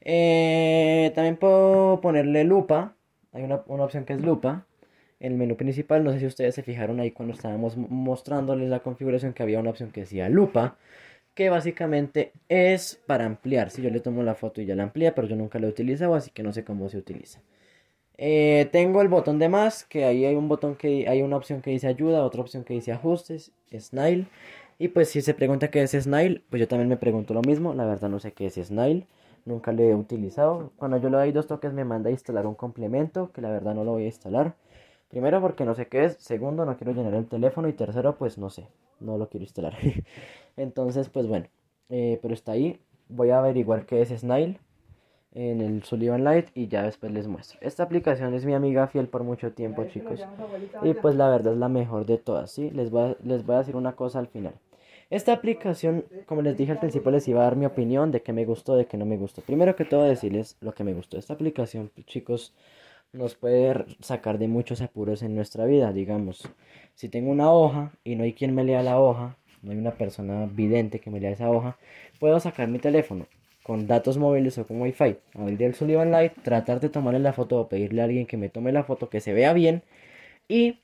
Eh, también puedo ponerle lupa, hay una, una opción que es lupa. En el menú principal, no sé si ustedes se fijaron ahí cuando estábamos mo- mostrándoles la configuración que había una opción que decía lupa, que básicamente es para ampliar. Si yo le tomo la foto y ya la amplía, pero yo nunca la he utilizado, así que no sé cómo se utiliza. Eh, tengo el botón de más, que ahí hay un botón que hay una opción que dice ayuda, otra opción que dice ajustes, Snile. Y pues si se pregunta qué es Snile, pues yo también me pregunto lo mismo. La verdad no sé qué es Snile, nunca lo he utilizado. Cuando yo le doy dos toques me manda a instalar un complemento, que la verdad no lo voy a instalar. Primero porque no sé qué es, segundo no quiero llenar el teléfono y tercero pues no sé, no lo quiero instalar. Entonces pues bueno, eh, pero está ahí. Voy a averiguar qué es Snile en el Sullivan Light y ya después les muestro. Esta aplicación es mi amiga fiel por mucho tiempo, chicos. Y pues la verdad es la mejor de todas, ¿sí? Les voy a, les voy a decir una cosa al final. Esta aplicación, como les dije al principio, les iba a dar mi opinión de qué me gustó, de qué no me gustó. Primero que todo decirles lo que me gustó. Esta aplicación, pues, chicos, nos puede sacar de muchos apuros en nuestra vida, digamos. Si tengo una hoja y no hay quien me lea la hoja, no hay una persona vidente que me lea esa hoja, puedo sacar mi teléfono con datos móviles o con wifi, abrir el Sullivan Light, tratar de tomarle la foto o pedirle a alguien que me tome la foto que se vea bien y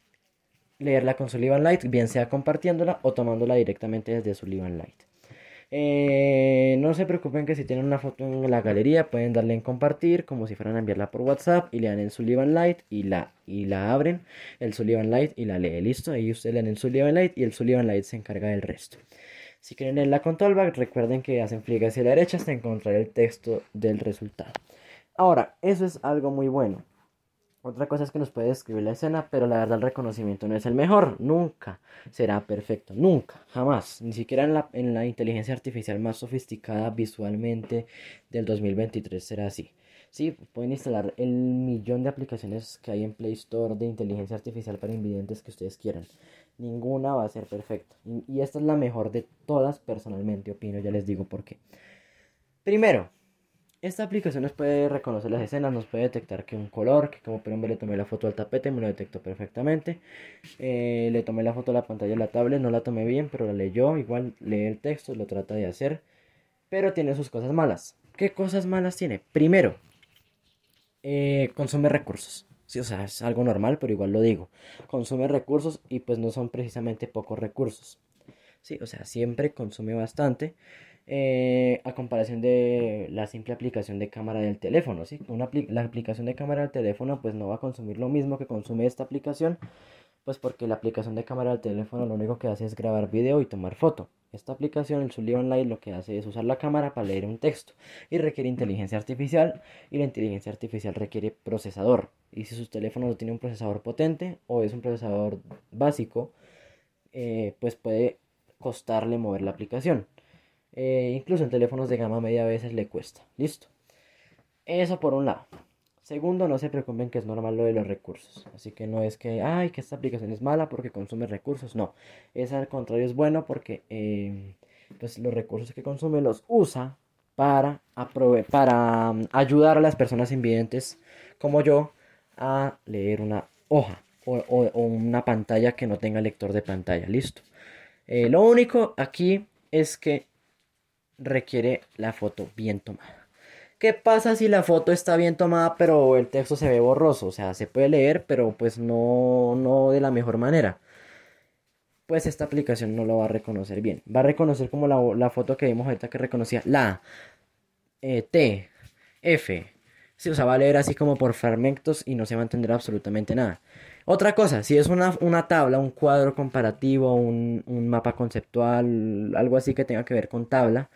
leerla con Sullivan Light, bien sea compartiéndola o tomándola directamente desde Sullivan Light. Eh, no se preocupen que si tienen una foto en la galería pueden darle en compartir como si fueran a enviarla por WhatsApp y le dan en Sullivan Light y la, y la abren el Sullivan Light y la lee. Listo, ahí ustedes le dan en Sullivan Light y el Sullivan Light se encarga del resto. Si quieren leer la control bar, recuerden que hacen clic hacia la derecha hasta encontrar el texto del resultado. Ahora, eso es algo muy bueno. Otra cosa es que nos puede describir la escena, pero la verdad el reconocimiento no es el mejor. Nunca será perfecto. Nunca. Jamás. Ni siquiera en la, en la inteligencia artificial más sofisticada visualmente del 2023 será así. Sí, pueden instalar el millón de aplicaciones que hay en Play Store de inteligencia artificial para invidentes que ustedes quieran. Ninguna va a ser perfecta. Y, y esta es la mejor de todas, personalmente opino. Ya les digo por qué. Primero, esta aplicación nos puede reconocer las escenas, nos puede detectar que un color, que como pueden ver le tomé la foto al tapete, me lo detectó perfectamente. Eh, le tomé la foto a la pantalla de la tablet, no la tomé bien, pero la leyó, igual lee el texto, lo trata de hacer. Pero tiene sus cosas malas. ¿Qué cosas malas tiene? Primero, eh, consume recursos. Sí, o sea, es algo normal, pero igual lo digo. Consume recursos y pues no son precisamente pocos recursos. Sí, o sea, siempre consume bastante eh, a comparación de la simple aplicación de cámara del teléfono, ¿sí? Una la aplicación de cámara del teléfono pues no va a consumir lo mismo que consume esta aplicación, pues porque la aplicación de cámara del teléfono lo único que hace es grabar video y tomar foto. Esta aplicación, el Sullivan Light, lo que hace es usar la cámara para leer un texto y requiere inteligencia artificial y la inteligencia artificial requiere procesador. Y si su teléfono no tiene un procesador potente o es un procesador básico, eh, pues puede costarle mover la aplicación. Eh, incluso en teléfonos de gama media a veces le cuesta. Listo. Eso por un lado. Segundo, no se preocupen que es normal lo de los recursos. Así que no es que, ay, que esta aplicación es mala porque consume recursos. No, es al contrario, es bueno porque eh, pues los recursos que consume los usa para, para mm, ayudar a las personas invidentes como yo a leer una hoja o, una pantalla que no tenga lector de pantalla. Listo. Eh, lo único aquí es que requiere la foto bien tomada. ¿Qué pasa si la foto está bien tomada pero el texto se ve borroso? O sea, se puede leer pero pues no, no de la mejor manera. Pues esta aplicación no lo va a reconocer bien. Va a reconocer como la, foto que vimos ahorita que reconocía la eh, T, F. Sí, o sea, va a leer así como por fragmentos y no se va a entender absolutamente nada. Otra cosa, si es una, una tabla, un cuadro comparativo, un, un, mapa conceptual, algo así que tenga que ver con tabla,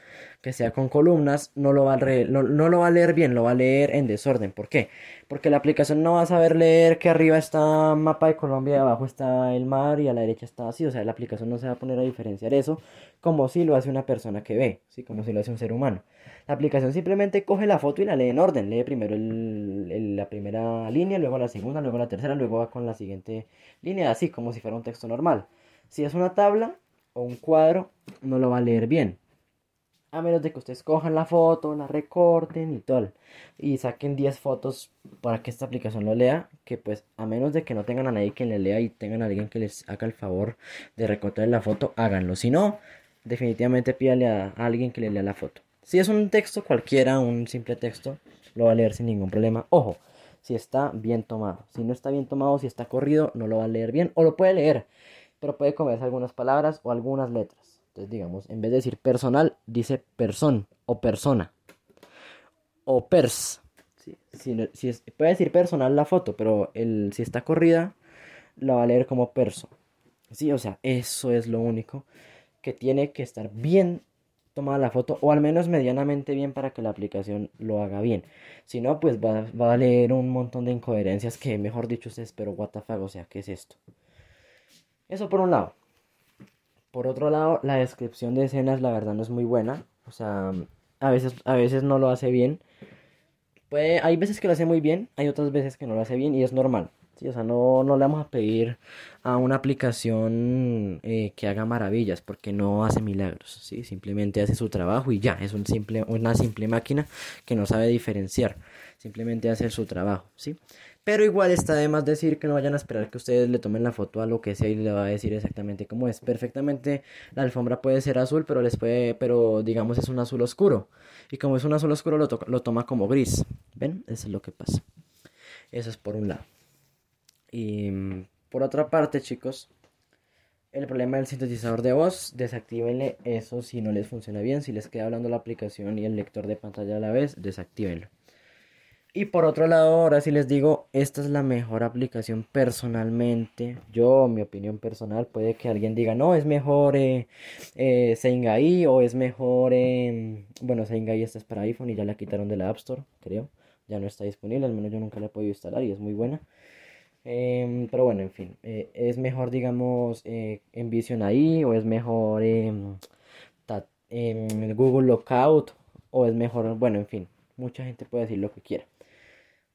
que sea con columnas, no lo, va a no, lo va a leer bien, lo va a leer en desorden. ¿Por qué? Porque la aplicación no va a saber leer que arriba está mapa de Colombia y abajo está el mar y a la derecha está así. O sea, la aplicación no se va a poner a diferenciar eso como si lo hace una persona que ve, ¿sí? como si lo hace un ser humano. La aplicación simplemente coge la foto y la lee en orden. Lee primero la primera línea, luego la segunda, luego la tercera, luego va con la siguiente línea, así como si fuera un texto normal. Si es una tabla o un cuadro, no lo va a leer bien. A menos de que ustedes cojan la foto, la recorten y todo. Y saquen 10 fotos para que esta aplicación lo lea. Que pues a menos de que no tengan a nadie que le lea y tengan a alguien que les haga el favor de recortar la foto, háganlo. Si no, definitivamente pídale a alguien que le lea la foto. Si es un texto cualquiera, un simple texto, lo va a leer sin ningún problema. Ojo, si está bien tomado. Si no está bien tomado, si está corrido, no lo va a leer bien. O lo puede leer, pero puede comerse algunas palabras o algunas letras. Entonces, digamos, en vez de decir personal, dice person o persona. O pers. si, puede decir personal la foto, pero el, si está corrida, lo va a leer como perso. Sí, o sea, eso es lo único que tiene que estar bien tomada la foto o al menos medianamente bien para que la aplicación lo haga bien. Si no, pues va, a leer un montón de incoherencias que mejor dicho ustedes, pero what the fuck, o sea, ¿qué es esto? Eso por un lado. Por otro lado, la descripción de escenas la verdad no es muy buena. O sea, a veces, a veces no lo hace bien. Puede, hay veces que lo hace muy bien, hay otras veces que no lo hace bien y es normal. ¿sí? O sea, no, no le vamos a pedir a una aplicación eh, que haga maravillas porque no hace milagros, ¿sí? Simplemente hace su trabajo y ya, es un simple, una simple máquina que no sabe diferenciar, simplemente hace su trabajo, ¿sí? Pero igual está de más decir que no vayan a esperar que ustedes le tomen la foto a lo que sea y le va a decir exactamente cómo es. Perfectamente la alfombra puede ser azul, pero les puede, pero digamos es un azul oscuro. Y como es un azul oscuro lo, lo toma como gris. ¿Ven? Eso es lo que pasa. Eso es por un lado. Y mm, por otra parte, chicos, el problema del sintetizador de voz, desactívenle eso si no les funciona bien. Si les queda hablando la aplicación y el lector de pantalla a la vez, desactívenlo. Y por otro lado, ahora sí les digo, esta es la mejor aplicación personalmente. Yo, mi opinión personal, puede que alguien diga, no, es mejor eh, eh o es mejor, eh, bueno, Sengai esta es para iPhone y ya la quitaron de la App Store, creo. Ya no está disponible, al menos yo nunca la he podido instalar y es muy buena. Em, pero bueno, en fin, eh, es mejor, digamos, eh, en Vision ahí o es mejor en Google Lookout o es mejor, bueno, en fin, mucha gente puede decir lo que quiera.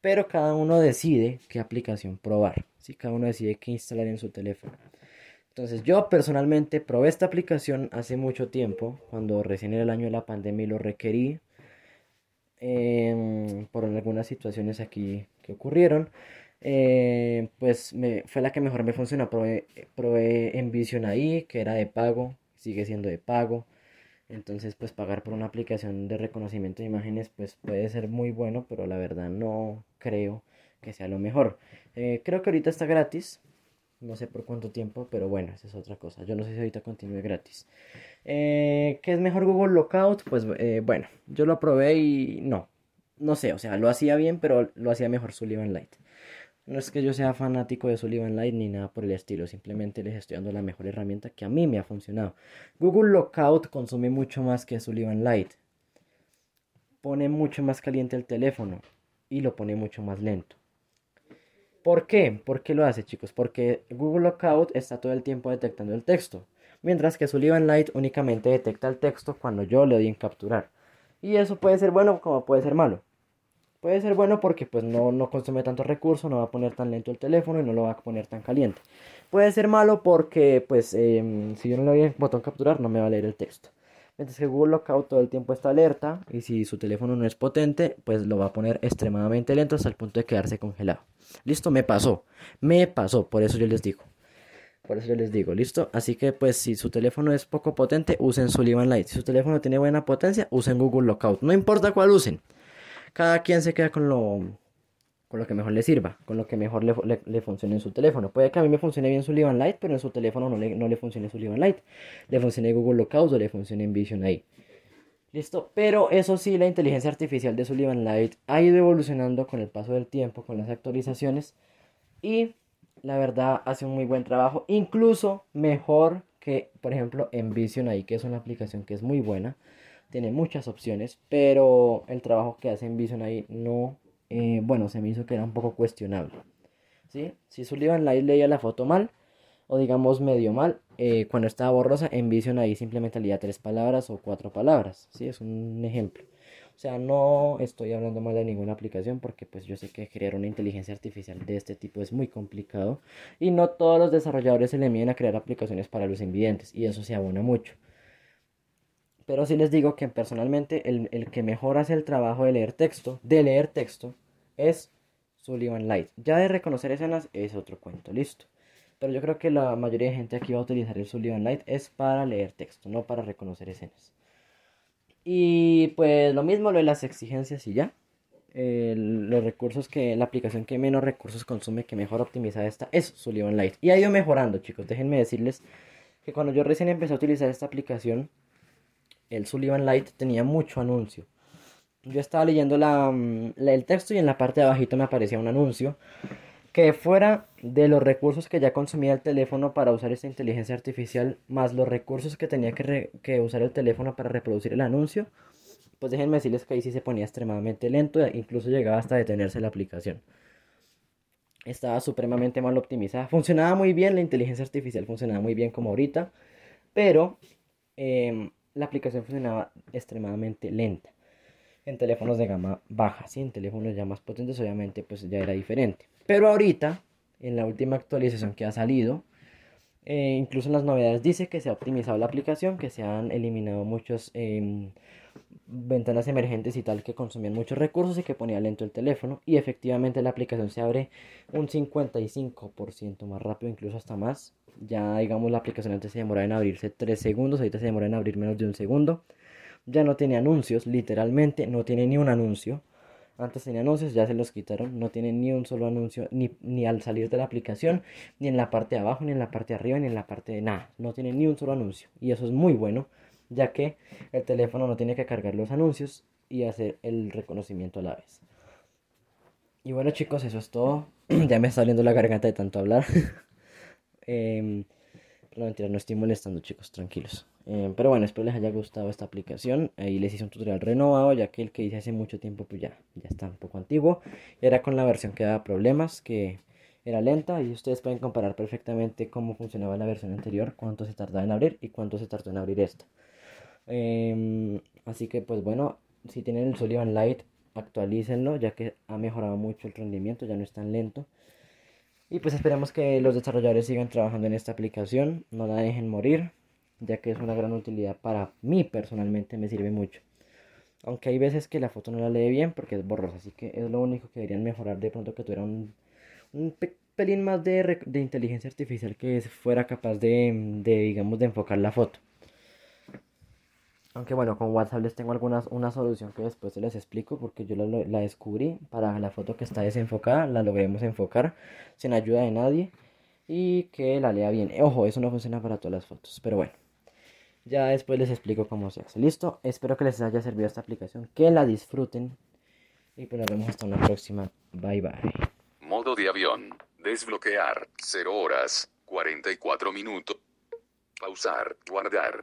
Pero cada uno decide qué aplicación probar, ¿sí? cada uno decide qué instalar en su teléfono. Entonces yo personalmente probé esta aplicación hace mucho tiempo, cuando recién era el año de la pandemia y lo requerí em, por algunas situaciones aquí que ocurrieron. Eh, pues me, fue la que mejor me funcionó. Probé, probé en Vision ahí, que era de pago, sigue siendo de pago. Entonces, pues pagar por una aplicación de reconocimiento de imágenes, pues puede ser muy bueno, pero la verdad no creo que sea lo mejor. Eh, creo que ahorita está gratis, no sé por cuánto tiempo, pero bueno, esa es otra cosa. Yo no sé si ahorita continúe gratis. Eh, ¿Qué es mejor Google Lookout? Pues bueno, yo lo probé y no, no sé, o sea, lo hacía bien, pero lo hacía mejor Sullivan Light. No es que yo sea fanático de Sullivan Light ni nada por el estilo, simplemente les estoy dando la mejor herramienta que a mí me ha funcionado. Google Lookout consume mucho más que Sullivan Light. Pone mucho más caliente el teléfono y lo pone mucho más lento. ¿Por qué? ¿Por qué lo hace, chicos? Porque Google Lookout está todo el tiempo detectando el texto, mientras que Sullivan Light únicamente detecta el texto cuando yo le doy en capturar. Y eso puede ser bueno como puede ser malo. Puede ser bueno porque pues no, no consume tanto recurso, no va a poner tan lento el teléfono y no lo va a poner tan caliente. Puede ser malo porque pues em, si yo no le doy el botón capturar no me va a leer el texto. Mientras que Google Lookout todo el tiempo está alerta y si su teléfono no es potente, pues lo va a poner extremadamente lento hasta el punto de quedarse congelado. Listo, me pasó. Me pasó, por eso yo les digo. Por eso yo les digo, ¿listo? Así que pues si su teléfono es poco potente, usen Sullivan Light. Si su teléfono tiene buena potencia, usen Google Lookout. No importa cuál usen. Cada quien se queda con lo, con lo que mejor le sirva, con lo que mejor le, funcione en su teléfono. Puede que a mí me funcione bien Sullivan Light, pero en su teléfono no le, no le funcione Sullivan Light. Le funcione Google Lookout o le funcione Vision ahí. Listo, pero eso sí, la inteligencia artificial de Sullivan Light ha ido evolucionando con el paso del tiempo, con las actualizaciones y la verdad hace un muy buen trabajo, incluso mejor que, por ejemplo, Envision ahí, que es una aplicación que es muy buena, tiene muchas opciones, pero el trabajo que hace Envision ahí no, eh, bueno, se me hizo que era un poco cuestionable. ¿sí? Si Sullivan Light leía la foto mal, o digamos medio mal, eh, cuando estaba borrosa, en Vision ahí simplemente leía tres palabras o cuatro palabras, ¿sí? Es un ejemplo. O sea, no estoy hablando mal de ninguna aplicación porque pues yo sé que crear una inteligencia artificial de este tipo es muy complicado y no todos los desarrolladores se le miden a crear aplicaciones para los invidentes y eso se abona mucho. Pero sí les digo que personalmente el, el que mejor hace el trabajo de leer texto, de leer texto, es Sullivan Light. Ya de reconocer escenas es otro cuento, listo. Pero yo creo que la mayoría de gente aquí va a utilizar el Sullivan Light es para leer texto, no para reconocer escenas. Y pues lo mismo lo de las exigencias y ya. los recursos que la aplicación que menos recursos consume, que mejor optimiza esta, es Sullivan Light. Y ha ido mejorando, chicos. Déjenme decirles que cuando yo recién empecé a utilizar esta aplicación, el Sullivan Light tenía mucho anuncio. Yo estaba leyendo la, mm, el texto y en la parte de abajito me aparecía un anuncio que fuera de los recursos que ya consumía el teléfono para usar esta inteligencia artificial, más los recursos que tenía que, usar el teléfono para reproducir el anuncio, pues déjenme decirles que ahí sí se ponía extremadamente lento, e incluso llegaba hasta detenerse la aplicación. Estaba supremamente mal optimizada. Funcionaba muy bien, la inteligencia artificial funcionaba muy bien como ahorita, pero em, la aplicación funcionaba extremadamente lenta en teléfonos de gama baja, ¿sí? en teléfonos ya más potentes obviamente pues ya era diferente. Pero ahorita, en la última actualización que ha salido, eh, incluso en las novedades dice que se ha optimizado la aplicación, que se han eliminado muchas em, ventanas emergentes y tal que consumían muchos recursos y que ponía lento el teléfono. Y efectivamente la aplicación se abre un 55% más rápido, incluso hasta más. Ya digamos la aplicación antes se demoraba en abrirse 3 segundos, ahorita se demora en abrir menos de un segundo. Ya no tiene anuncios, literalmente no tiene ni un anuncio. Antes tenía anuncios, ya se los quitaron. No tiene ni un solo anuncio, ni, ni al salir de la aplicación, ni en la parte de abajo, ni en la parte de arriba, ni en la parte de nada. No tiene ni un solo anuncio. Y eso es muy bueno, ya que el teléfono no tiene que cargar los anuncios y hacer el reconocimiento a la vez. Y bueno chicos, eso es todo. ya me está saliendo la garganta de tanto hablar. eh, no, mentira, no estoy molestando chicos, tranquilos. Eh, pero bueno, espero les haya gustado esta aplicación. Ahí les hice un tutorial renovado, ya que el que hice hace mucho tiempo pues ya, ya está un poco antiguo. Era con la versión que daba problemas, que era lenta y ustedes pueden comparar perfectamente cómo funcionaba la versión anterior, cuánto se tardaba en abrir y cuánto se tardó en abrir esta. Em, así que pues bueno, si tienen el Sullivan Light, actualícenlo, ya que ha mejorado mucho el rendimiento, ya no es tan lento. Y pues esperemos que los desarrolladores sigan trabajando en esta aplicación, no la dejen morir ya que es una gran utilidad para mí personalmente, me sirve mucho. Aunque hay veces que la foto no la lee bien porque es borrosa, así que es lo único que deberían mejorar de pronto que tuviera un, un pelín más de, de, inteligencia artificial que fuera capaz de, de, digamos, de enfocar la foto. Aunque bueno, con WhatsApp les tengo algunas, una solución que después se les explico porque yo la, la descubrí para la foto que está desenfocada, la logremos enfocar sin ayuda de nadie y que la lea bien. Ojo, eso no funciona para todas las fotos, pero bueno. Ya después les explico cómo se hace. Listo, espero que les haya servido esta aplicación, que la disfruten y pues nos vemos hasta una próxima. Bye bye. Modo de avión. Desbloquear. 0 horas. 44 minutos. Pausar. Guardar.